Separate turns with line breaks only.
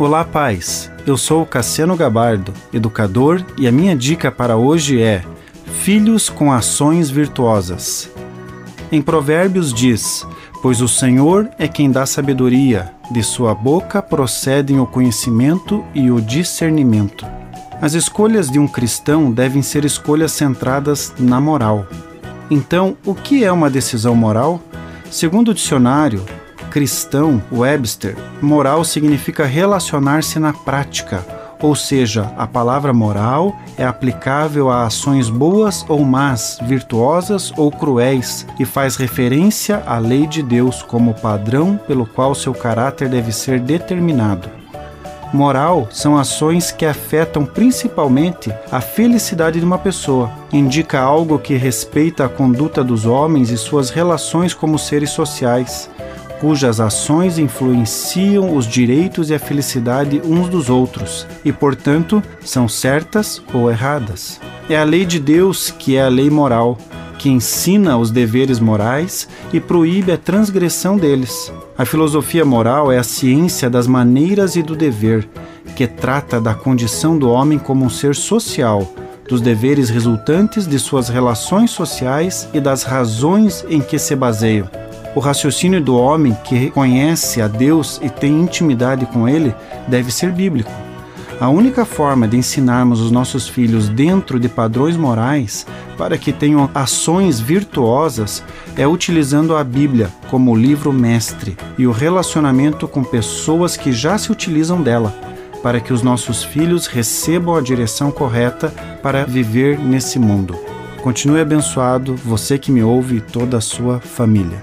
Olá, pais. Eu sou Cassiano Gabardo, educador, e a minha dica para hoje é: Filhos com ações virtuosas. Em Provérbios diz: Pois o Senhor é quem dá sabedoria, de sua boca procedem o conhecimento e o discernimento. As escolhas de um cristão devem ser escolhas centradas na moral. Então, o que é uma decisão moral? Segundo o dicionário cristão Webster, moral significa relacionar-se na prática, ou seja, a palavra moral é aplicável a ações boas ou más, virtuosas ou cruéis, e faz referência à lei de Deus como padrão pelo qual seu caráter deve ser determinado. Moral são ações que afetam principalmente a felicidade de uma pessoa. Indica algo que respeita a conduta dos homens e suas relações como seres sociais cujas ações influenciam os direitos e a felicidade uns dos outros e, portanto, são certas ou erradas. É a lei de Deus que é a lei moral, que ensina os deveres morais e proíbe a transgressão deles. A filosofia moral é a ciência das maneiras e do dever, que trata da condição do homem como um ser social, dos deveres resultantes de suas relações sociais e das razões em que se baseiam. O raciocínio do homem que reconhece a Deus e tem intimidade com Ele deve ser bíblico. A única forma de ensinarmos os nossos filhos dentro de padrões morais para que tenham ações virtuosas é utilizando a Bíblia como livro mestre e o relacionamento com pessoas que já se utilizam dela, para que os nossos filhos recebam a direção correta para viver nesse mundo. Continue abençoado, você que me ouve e toda a sua família.